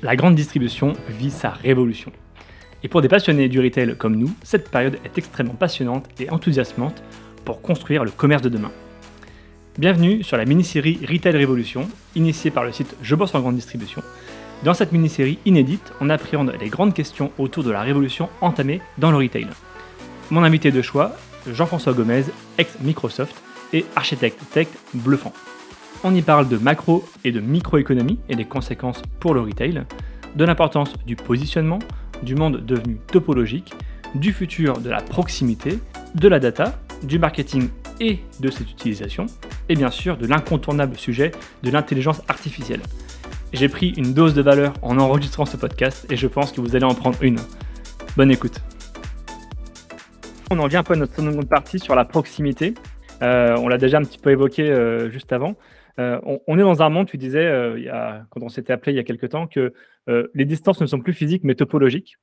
La grande distribution vit sa révolution. Et pour des passionnés du retail comme nous, cette période est extrêmement passionnante et enthousiasmante pour construire le commerce de demain. Bienvenue sur la mini-série Retail Révolution, initiée par le site Je bosse en grande distribution. Dans cette mini-série inédite, on appréhende les grandes questions autour de la révolution entamée dans le retail. Mon invité de choix, Jean-François Gomez, ex-Microsoft et architecte tech bluffant. On y parle de macro et de microéconomie et des conséquences pour le retail, de l'importance du positionnement, du monde devenu topologique, du futur de la proximité, de la data, du marketing et de cette utilisation, et bien sûr de l'incontournable sujet de l'intelligence artificielle. J'ai pris une dose de valeur en enregistrant ce podcast et je pense que vous allez en prendre une. Bonne écoute. On en vient un peu à notre seconde partie sur la proximité. Euh, on l'a déjà un petit peu évoqué euh, juste avant. Euh, on, est dans un monde, tu disais, euh, quand on s'était appelé il y a quelques temps, que euh, les distances ne sont plus physiques mais topologiques.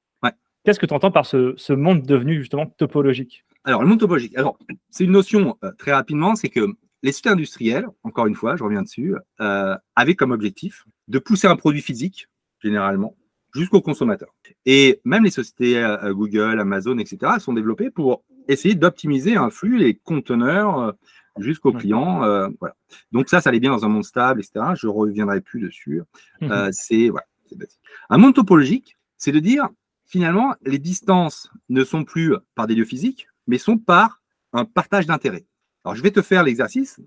Qu'est-ce que tu entends par ce, monde devenu justement topologique? Alors, le monde topologique, alors, c'est une notion très rapidement, c'est que les sociétés industrielles, encore une fois, je reviens dessus, avaient comme objectif de pousser un produit physique, généralement, jusqu'au consommateur. Et même les sociétés Google, Amazon, etc., sont développées pour essayer d'optimiser un flux, les conteneurs, jusqu'au client. Euh, voilà. Donc ça, ça allait bien dans un monde stable, etc. Je ne reviendrai plus dessus. Mhm. Euh, c'est voilà, Un monde topologique, c'est de dire finalement, les distances ne sont plus par des lieux physiques, mais sont par un partage d'intérêts. Alors je vais te faire l'exercice.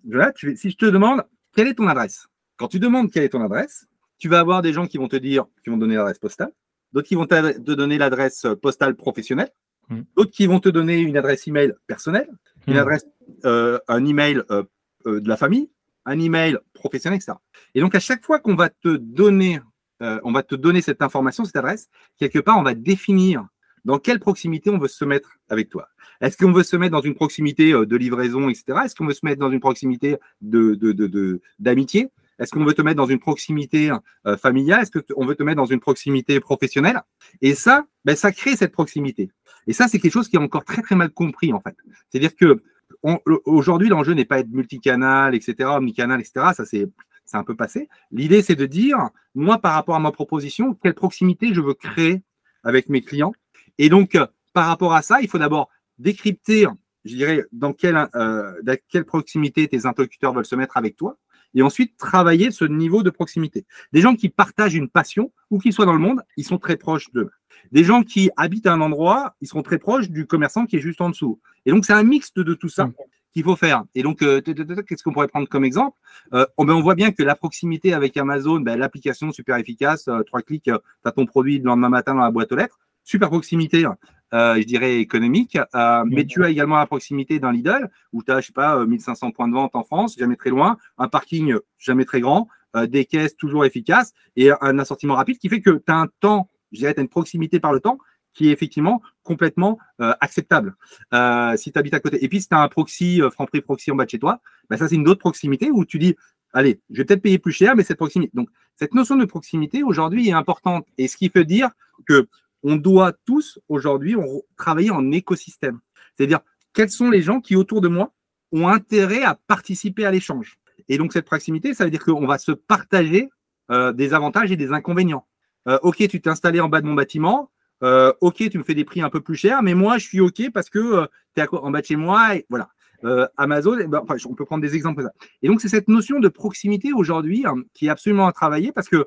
Si je te demande quelle est ton adresse, quand tu demandes quelle est ton adresse, tu vas avoir des gens qui vont te dire, qui vont donner l'adresse postale, d'autres qui vont te donner l'adresse postale professionnelle, mhm. d'autres qui vont te donner une adresse email personnelle, une mhm. adresse euh, un email euh, euh, de la famille, un email professionnel, etc. Et donc, à chaque fois qu'on va te donner, on va te donner cette information, cette adresse, quelque part, on va définir dans quelle proximité on veut se mettre avec toi. Est-ce qu'on veut se mettre dans une proximité de livraison, etc. Est-ce qu'on veut se mettre dans une proximité de, d'amitié? Est-ce qu'on veut te mettre dans une proximité familiale? Est-ce qu'on veut te mettre dans une proximité professionnelle? Et ça, ben, ça crée cette proximité. Et ça, c'est quelque chose qui est encore très, très mal compris, en fait. C'est-à-dire que aujourd'hui, l'enjeu n'est pas être multicanal, etc., omnicanal, etc. Ça, c'est un peu passé. L'idée, c'est de dire, moi, par rapport à ma proposition, quelle proximité je veux créer avec mes clients? Et donc, par rapport à ça, il faut d'abord décrypter, je dirais, dans quelle, euh, dans quelle proximité tes interlocuteurs veulent se mettre avec toi. Et ensuite, travailler ce niveau de proximité. Des gens qui partagent une passion, où qu'ils soient dans le monde, ils sont très proches d'eux. Des gens qui habitent à un endroit, ils seront très proches du commerçant qui est juste en dessous. Et donc, c'est un mixte de tout ça mm. qu'il faut faire. Et donc, euh, qu'est-ce qu'on pourrait prendre comme exemple? Euh, oh, ben, On voit bien que la proximité avec Amazon, ben, l'application super efficace, euh, trois clics, tu as ton produit le lendemain matin dans la boîte aux lettres. Super proximité, je dirais économique. Mais tu as également la proximité d'un Lidl où tu as, je sais pas, 1500 points de vente en France, jamais très loin, un parking jamais très grand, des caisses toujours efficaces et un assortiment rapide qui fait que tu as un temps je dirais, tu as une proximité par le temps qui est effectivement complètement euh, acceptable euh, si tu habites à côté. Et puis, si tu as un proxy, euh, Franprix proxy en bas de chez toi, bah, ça, c'est une autre proximité où tu dis, allez, je vais peut-être payer plus cher, mais cette proximité. Donc, cette notion de proximité aujourd'hui est importante. Et ce qui fait dire que on doit tous aujourd'hui travailler en écosystème. C'est-à-dire, quels sont les gens qui, autour de moi, ont intérêt à participer à l'échange? Et donc, cette proximité, ça veut dire qu'on va se partager des avantages et des inconvénients. Euh, ok, tu t'es installé en bas de mon bâtiment. Euh, ok, tu me fais des prix un peu plus chers, mais moi, je suis ok parce que euh, tu es en bas de chez moi. Voilà. Amazon, eh ben, on peut prendre des exemples. Et donc, c'est cette notion de proximité aujourd'hui hein, qui est absolument à travailler parce que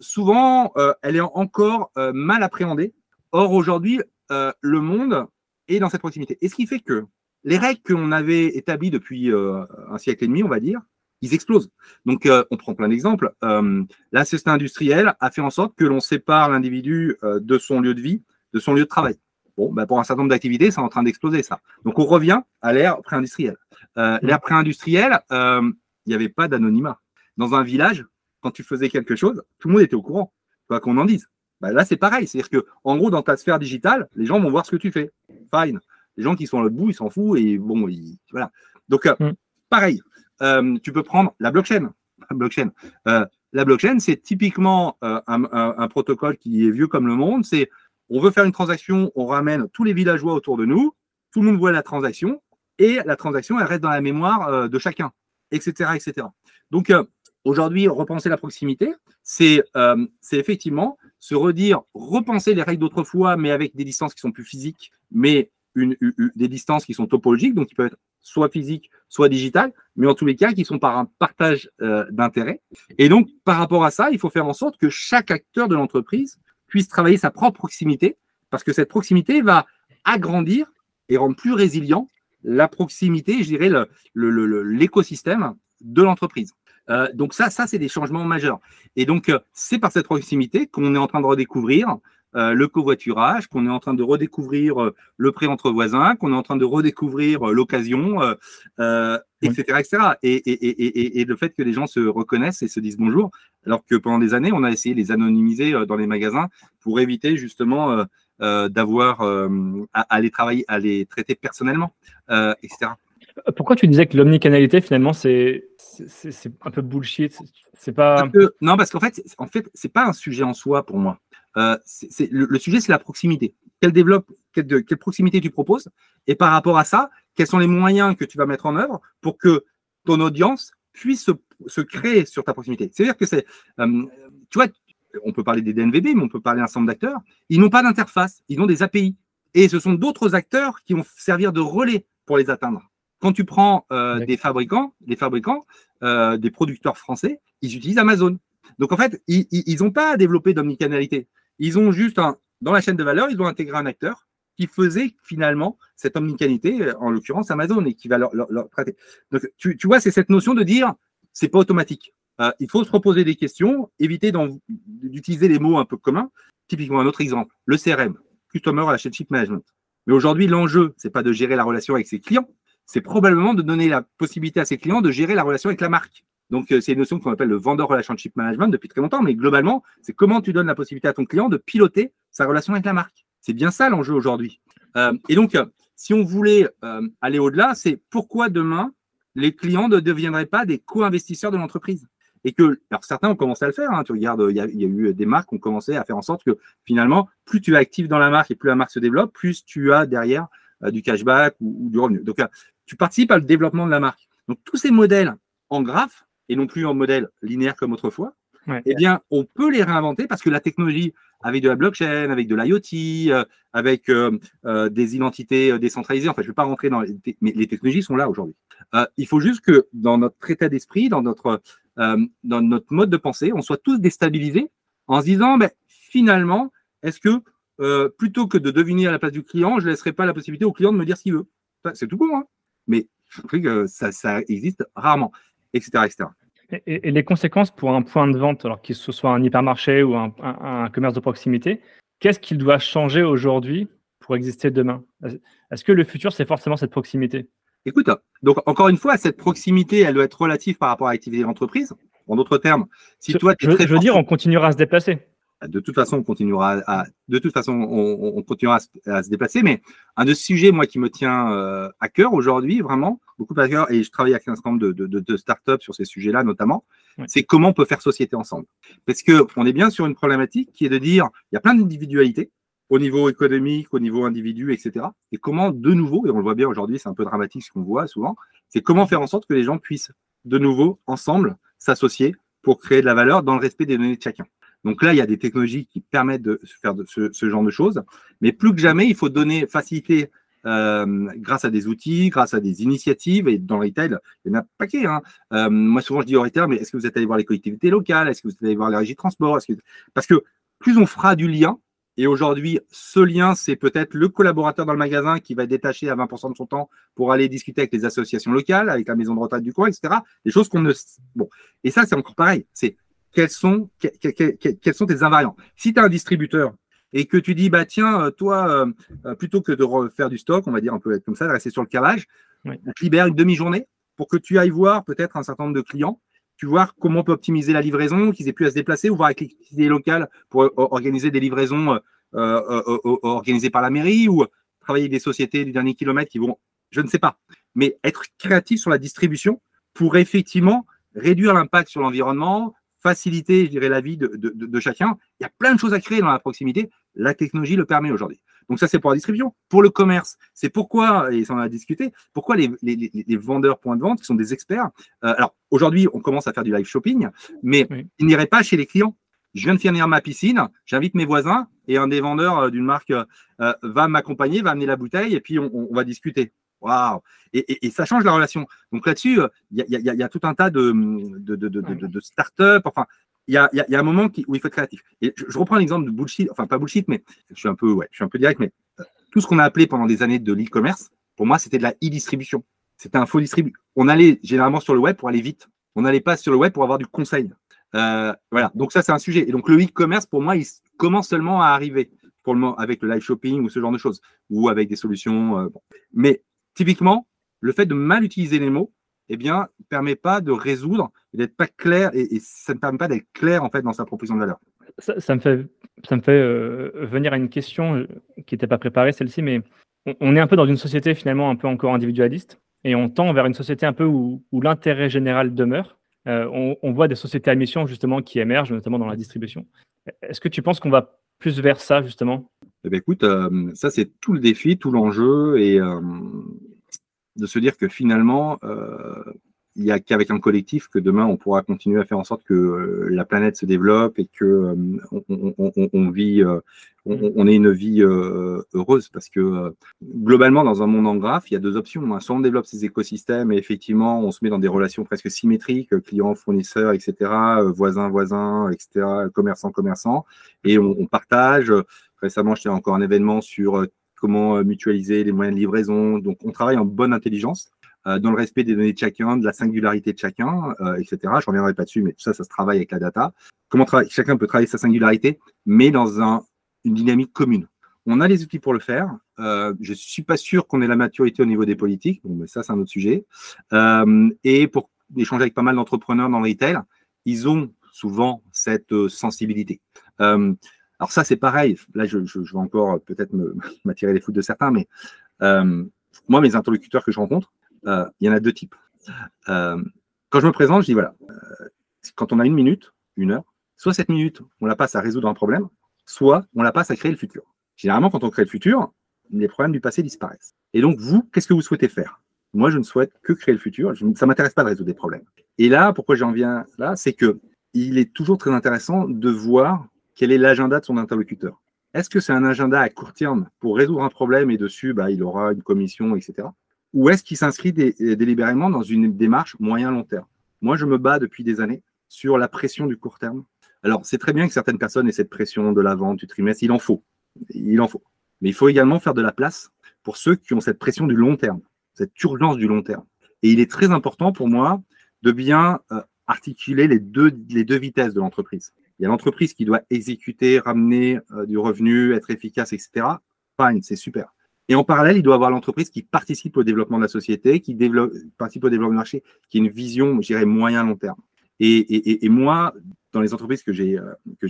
souvent, elle est encore mal appréhendée. Or, aujourd'hui, le monde est dans cette proximité. Et ce qui fait que les règles qu'on avait établies depuis un siècle et demi, on va dire, ils explosent. Donc, euh, on prend plein d'exemples. Euh, la société industrielle a fait en sorte que l'on sépare l'individu euh, de son lieu de vie, de son lieu de travail. Bon, ben pour un certain nombre d'activités, c'est en train d'exploser ça. Donc, on revient à l'ère pré-industrielle. Euh, l'ère pré-industrielle, il n'y avait pas d'anonymat. Dans un village, quand tu faisais quelque chose, tout le monde était au courant, quoi qu'on en dise. Ben là, c'est pareil. C'est-à-dire que, en gros, dans ta sphère digitale, les gens vont voir ce que tu fais. Fine. Les gens qui sont à l'autre bout, ils s'en foutent et bon, voilà. Donc, mm. pareil. Euh, tu peux prendre la blockchain. La blockchain, euh, la blockchain c'est typiquement euh, un, protocole qui est vieux comme le monde. C'est on veut faire une transaction, on ramène tous les villageois autour de nous, tout le monde voit la transaction et la transaction, elle reste dans la mémoire de chacun, etc., etc. Donc, aujourd'hui, repenser la proximité, c'est euh, effectivement se redire, repenser les règles d'autrefois, mais avec des distances qui sont plus physiques, mais des distances qui sont topologiques, donc qui peuvent être soit physiques, soit digitales, mais en tous les cas qui sont par un partage euh, d'intérêts. Et donc, par rapport à ça, il faut faire en sorte que chaque acteur de l'entreprise puisse travailler sa propre proximité, parce que cette proximité va agrandir et rendre plus résilient la proximité, je dirais, l'écosystème de l'entreprise. Euh, donc ça, ça c'est des changements majeurs. Et donc, euh, c'est par cette proximité qu'on est en train de redécouvrir euh, le covoiturage, qu'on est en train de redécouvrir le prêt entre voisins, qu'on est en train de redécouvrir l'occasion, etc., etc. Et, et, et, et, le fait que les gens se reconnaissent et se disent bonjour, alors que pendant des années, on a essayé de les anonymiser dans les magasins pour éviter justement d'avoir à, à, les travailler, à les traiter personnellement, etc. Pourquoi tu disais que l'omnicanalité, finalement, c'est un peu bullshit? C'est pas. non, parce qu'en fait, en fait, c'est pas un sujet en soi pour moi. Euh, le, sujet, c'est la proximité. Quelle, proximité tu proposes? Et par rapport à ça, quels sont les moyens que tu vas mettre en œuvre pour que ton audience puisse se, créer sur ta proximité? C'est-à-dire que c'est. Euh, tu vois, on peut parler des DNVB, mais on peut parler d'un certain d'acteurs. Ils n'ont pas d'interface, ils ont des API. Et ce sont d'autres acteurs qui vont servir de relais pour les atteindre. Quand tu prends euh, des fabricants, des fabricants, euh, des producteurs français, ils utilisent Amazon. Donc en fait, ils n'ont pas développé d'omnicanalité. Ils ont juste un, dans la chaîne de valeur, ils ont intégré un acteur qui faisait finalement cette omnicanalité, en l'occurrence Amazon, et qui va leur, traiter. Donc tu, vois, c'est cette notion de dire, c'est pas automatique. Euh, il faut se reposer des questions, éviter d'utiliser les mots un peu communs. Typiquement, un autre exemple, le CRM, Customer Relationship Management. Mais aujourd'hui, l'enjeu, c'est pas de gérer la relation avec ses clients, c'est probablement de donner la possibilité à ses clients de gérer la relation avec la marque. Donc, euh, c'est une notion qu'on appelle le vendor relationship management depuis très longtemps, mais globalement, c'est comment tu donnes la possibilité à ton client de piloter sa relation avec la marque. C'est bien ça l'enjeu aujourd'hui. Euh, et donc, euh, si on voulait aller au-delà, c'est pourquoi demain, les clients ne deviendraient pas des co-investisseurs de l'entreprise? Et que, alors certains ont commencé à le faire. Hein. tu regardes, il y, a, il y, a eu des marques qui ont commencé à faire en sorte que finalement, plus tu es actif dans la marque et plus la marque se développe, plus tu as derrière du cashback ou, du revenu. Donc, tu participes à le développement de la marque. Donc, tous ces modèles en graphe, et non plus en modèle linéaire comme autrefois, eh bien, on peut les réinventer parce que la technologie, avec de la blockchain, avec de l'IoT, euh, avec euh, euh, des identités décentralisées, enfin, je ne vais pas rentrer dans les, mais les technologies sont là aujourd'hui. il faut juste que dans notre état d'esprit, dans notre, dans notre mode de pensée, on soit tous déstabilisés en se disant, mais finalement, est-ce que plutôt que de deviner à la place du client, je ne laisserai pas la possibilité au client de me dire ce qu'il veut C'est tout bon, hein mais je trouve que ça, ça existe rarement, etc. etc. Et, les conséquences pour un point de vente, alors qu'il ce soit un hypermarché ou un, commerce de proximité, qu'est-ce qu'il doit changer aujourd'hui pour exister demain? Est-ce que le futur, c'est forcément cette proximité? Écoute, donc encore une fois, cette proximité, elle doit être relative par rapport à l'activité de l'entreprise. En d'autres termes, si toi, tu es je veux dire, on continuera à se déplacer de toute façon, on continuera à, de toute façon, on, continuera à se, déplacer. Mais un de sujets, moi, qui me tient euh, à cœur aujourd'hui, vraiment, beaucoup à cœur, et je travaille avec un certain nombre de, de, startups sur ces sujets-là, notamment, c'est comment on peut faire société ensemble. Parce que on est bien sur une problématique qui est de dire, il y a plein d'individualités au niveau économique, au niveau individu, etc. Et comment, de nouveau, et on le voit bien aujourd'hui, c'est un peu dramatique ce qu'on voit souvent, c'est comment faire en sorte que les gens puissent, de nouveau, ensemble, s'associer pour créer de la valeur dans le respect des données de chacun. Donc là, il y a des technologies qui permettent de faire ce, genre de choses. Mais plus que jamais, il faut donner, faciliter euh, grâce à des outils, grâce à des initiatives. Et dans le retail, il y en a un paquet. Hein. Euh, moi, souvent, je dis au retail, mais est-ce que vous êtes allé voir les collectivités locales? Est-ce que vous êtes allé voir les régies de transport? Parce que plus on fera du lien, et aujourd'hui, ce lien, c'est peut-être le collaborateur dans le magasin qui va détacher à 20% de son temps pour aller discuter avec les associations locales, avec la maison de retraite du coin, etc. Des choses qu'on ne. Bon. Et ça, c'est encore pareil. C'est quels sont, quels sont tes invariants. Si tu as un distributeur et que tu dis, bah tiens, euh, toi, euh, euh, plutôt que de refaire du stock, on va dire un peu comme ça, de rester sur le cavage, on te libère une demi-journée pour que tu ailles voir peut-être un certain nombre de clients, tu vois comment on peut optimiser la livraison, qu'ils aient plus à se déplacer, ou voir avec les locales pour organiser des livraisons organisées par la mairie, ou travailler avec des sociétés du dernier kilomètre qui vont, je ne sais pas, mais être créatif sur la distribution pour effectivement réduire l'impact sur l'environnement, faciliter, je dirais, la vie de, chacun. Il y a plein de choses à créer dans la proximité. La technologie le permet aujourd'hui. Donc ça, c'est pour la distribution. Pour le commerce, c'est pourquoi, et ça en a discuté, pourquoi les, les, vendeurs points de vente qui sont des experts. Euh, alors aujourd'hui, on commence à faire du live shopping, mais ils n'iraient pas chez les clients. Je viens de finir ma piscine, j'invite mes voisins et un des vendeurs euh, d'une marque euh, va m'accompagner, va amener la bouteille et puis on, va discuter. Waouh et, ça change la relation. Donc là-dessus, il y, a tout un tas de, de, de, de start-up. Enfin, il y a, y a, un moment qui, où il faut être créatif. Et je, reprends l'exemple de bullshit, enfin pas bullshit, mais je suis un peu, ouais, je suis un peu direct, mais euh, tout ce qu'on a appelé pendant des années de l'e-commerce, pour moi, c'était de la e-distribution. C'était un faux distribu. On allait généralement sur le web pour aller vite. On n'allait pas sur le web pour avoir du conseil. Euh, voilà. Donc ça, c'est un sujet. Et donc le e-commerce, pour moi, il commence seulement à arriver pour le moment avec le live shopping ou ce genre de choses, ou avec des solutions. Euh, Mais typiquement, le fait de mal utiliser les mots, eh bien, ne permet pas de résoudre et d'être pas clair, et, ça ne permet pas d'être clair en fait dans sa proposition de valeur. Ça, me fait, ça me fait euh, venir à une question euh, qui n'était pas préparée, celle-ci, mais on, est un peu dans une société finalement un peu encore individualiste, et on tend vers une société un peu où, l'intérêt général demeure. Euh, on, voit des sociétés à mission justement qui émergent, notamment dans la distribution. Est-ce que tu penses qu'on va plus vers ça justement? Eh bien, écoute, ça c'est tout le défi, tout l'enjeu, et de se dire que finalement, euh, il n'y a qu'avec un collectif que demain on pourra continuer à faire en sorte que euh, la planète se développe et que euh, on, vit, on, ait une vie heureuse parce que globalement dans un monde en graphe, il y a deux options. Hein. Soit on développe ces écosystèmes et effectivement on se met dans des relations presque symétriques, clients, fournisseurs, etc., voisins, voisins, etc., commerçants, commerçants, et on, partage. Récemment, j'étais encore un événement sur comment euh, mutualiser les moyens de livraison. Donc, on travaille en bonne intelligence, euh, dans le respect des données de chacun, de la singularité de chacun, euh, etc. Je reviendrai pas dessus, mais tout ça, ça se travaille avec la data. Comment chacun peut travailler sa singularité, mais dans une dynamique commune. On a les outils pour le faire. je ne suis pas sûr qu'on ait la maturité au niveau des politiques. Bon, mais ça, c'est un autre sujet. et pour échanger avec pas mal d'entrepreneurs dans le retail, ils ont souvent cette sensibilité. Alors ça, c'est pareil. Là, je, vais encore peut-être m'attirer les foudres de certains, mais euh, moi, mes interlocuteurs que je rencontre, euh, il y en a deux types. Euh, quand je me présente, je dis voilà, quand on a une minute, une heure, soit cette minute, on la passe à résoudre un problème, soit on la passe à créer le futur. Généralement, quand on crée le futur, les problèmes du passé disparaissent. Et donc, vous, qu'est-ce que vous souhaitez faire? Moi, je ne souhaite que créer le futur. ça ne m'intéresse pas de résoudre des problèmes. Et là, pourquoi j'en viens là, c'est que il est toujours très intéressant de voir quel est l'agenda de son interlocuteur? Est-ce que c'est un agenda à court terme pour résoudre un problème et dessus, bah, il aura une commission, etc. Ou est-ce qu'il s'inscrit délibérément dans une démarche moyen-long terme? Moi, je me bats depuis des années sur la pression du court terme. Alors, c'est très bien que certaines personnes aient cette pression de la vente, du trimestre, il en faut. Il en faut. Mais il faut également faire de la place pour ceux qui ont cette pression du long terme, cette urgence du long terme. Et il est très important pour moi de bien euh, articuler les deux vitesses de l'entreprise. Il y a l'entreprise qui doit exécuter, ramener euh, du revenu, être efficace, etc. Fine, c'est super. Et en parallèle, il doit avoir l'entreprise qui participe au développement de la société, qui développe, participe au développement du marché, qui a une vision, je dirais, moyen-long terme. Et, moi, dans les entreprises que j'ai euh, que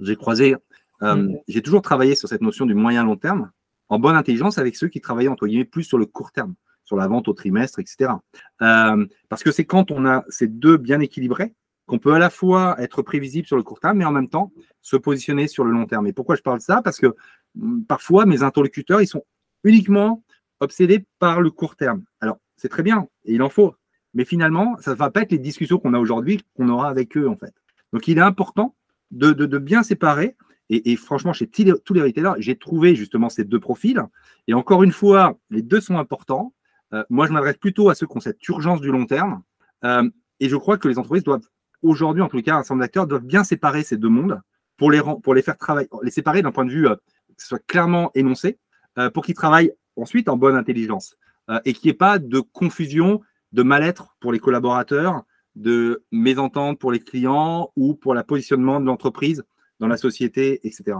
j'ai croisées, euh, mm. j'ai toujours travaillé sur cette notion du moyen-long terme, en bonne intelligence avec ceux qui travaillaient, entre guillemets, plus sur le court terme, sur la vente au trimestre, etc. parce que c'est quand on a ces deux bien équilibrés, qu'on peut à la fois être prévisible sur le court terme, mais en même temps se positionner sur le long terme. Et pourquoi je parle de ça? Parce que hum, parfois, mes interlocuteurs, ils sont uniquement obsédés par le court terme. Alors, c'est très bien, et il en faut. Mais finalement, ça ne va pas être les discussions qu'on a aujourd'hui qu'on aura avec eux, en fait. Donc, il est important de, bien séparer. Et, franchement, chez tous les retailers, j'ai trouvé justement ces deux profils. Et encore une fois, les deux sont importants. Euh, moi, je m'adresse plutôt à ceux qui ont cette urgence du long terme. Euh, et je crois que les entreprises doivent aujourd'hui, en tout cas, un ensemble d'acteurs doivent bien séparer ces deux mondes pour les, pour les faire travailler, les séparer d'un point de vue euh, que soit clairement énoncé, euh, pour qu'ils travaillent ensuite en bonne intelligence euh, et qu'il n'y ait pas de confusion, de mal-être pour les collaborateurs, de mésentente pour les clients ou pour le positionnement de l'entreprise dans la société, etc.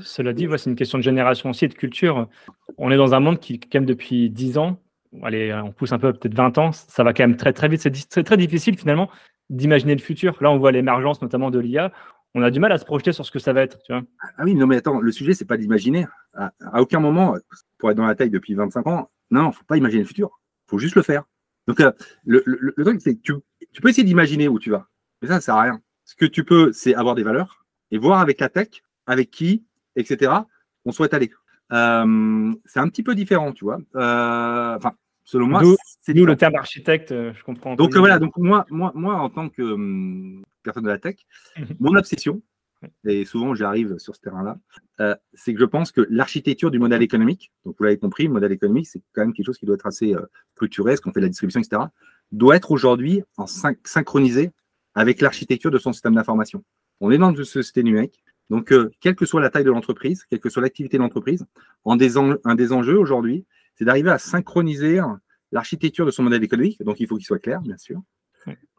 Cela dit, c'est une question de génération aussi et de culture. On est dans un monde qui, quand même, depuis 10 ans, allez, on pousse un peu, peut-être 20 ans, ça va quand même très, très vite. C'est très difficile, finalement, d'imaginer le futur. Là, on voit l'émergence notamment de l'IA. On a du mal à se projeter sur ce que ça va être. Tu vois ah oui, non, mais attends, le sujet, c'est pas d'imaginer. À, aucun moment, pour être dans la taille depuis 25 ans, non, il ne faut pas imaginer le futur. Il faut juste le faire. Donc, euh, le, truc, c'est que tu, peux essayer d'imaginer où tu vas. Mais ça, ça sert à rien. Ce que tu peux, c'est avoir des valeurs et voir avec la tech, avec qui, etc., on souhaite aller. Euh, c'est un petit peu différent, tu vois. Euh, enfin, selon moi, nous le terme architecte, euh, je comprends. Donc voilà, donc moi, moi, moi, en tant que hum, personne de la tech, mon obsession, et souvent j'arrive sur ce terrain-là, c'est que je pense que l'architecture du modèle économique, donc vous l'avez compris, le modèle économique, c'est quand même quelque chose qui doit être assez structuré, ce qu'on fait de la distribution, etc., doit être aujourd'hui en synchronisé avec l'architecture de son système d'information. On est dans une société numérique, donc, euh, quelle que soit la taille de l'entreprise, quelle que soit l'activité de l'entreprise, un des enjeux aujourd'hui, c'est d'arriver à synchroniser l'architecture de son modèle économique, donc il faut qu'il soit clair, bien sûr,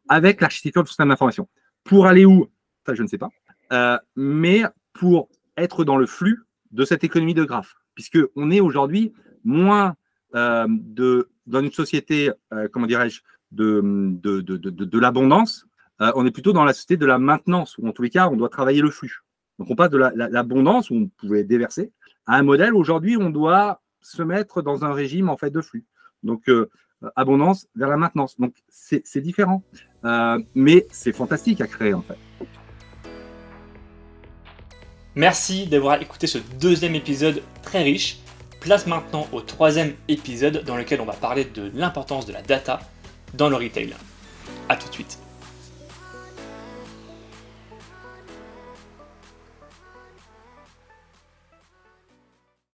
avec l'architecture de son système d'information. Pour aller où? Ça, je ne sais pas. Euh, mais pour être dans le flux de cette économie de graphes, puisqu'on est aujourd'hui moins euh, de, dans une société, comment dirais-je, de, de, de l'abondance, on est plutôt dans la société de la maintenance, où en tous les cas, on doit travailler le flux. Donc on passe de l'abondance où on pouvait déverser à un modèle aujourd'hui on doit se mettre dans un régime en fait de flux. Donc euh, abondance vers la maintenance. Donc c'est différent, euh, mais c'est fantastique à créer en fait. Merci d'avoir écouté ce deuxième épisode très riche. Place maintenant au troisième épisode dans lequel on va parler de l'importance de la data dans le retail. A tout de suite.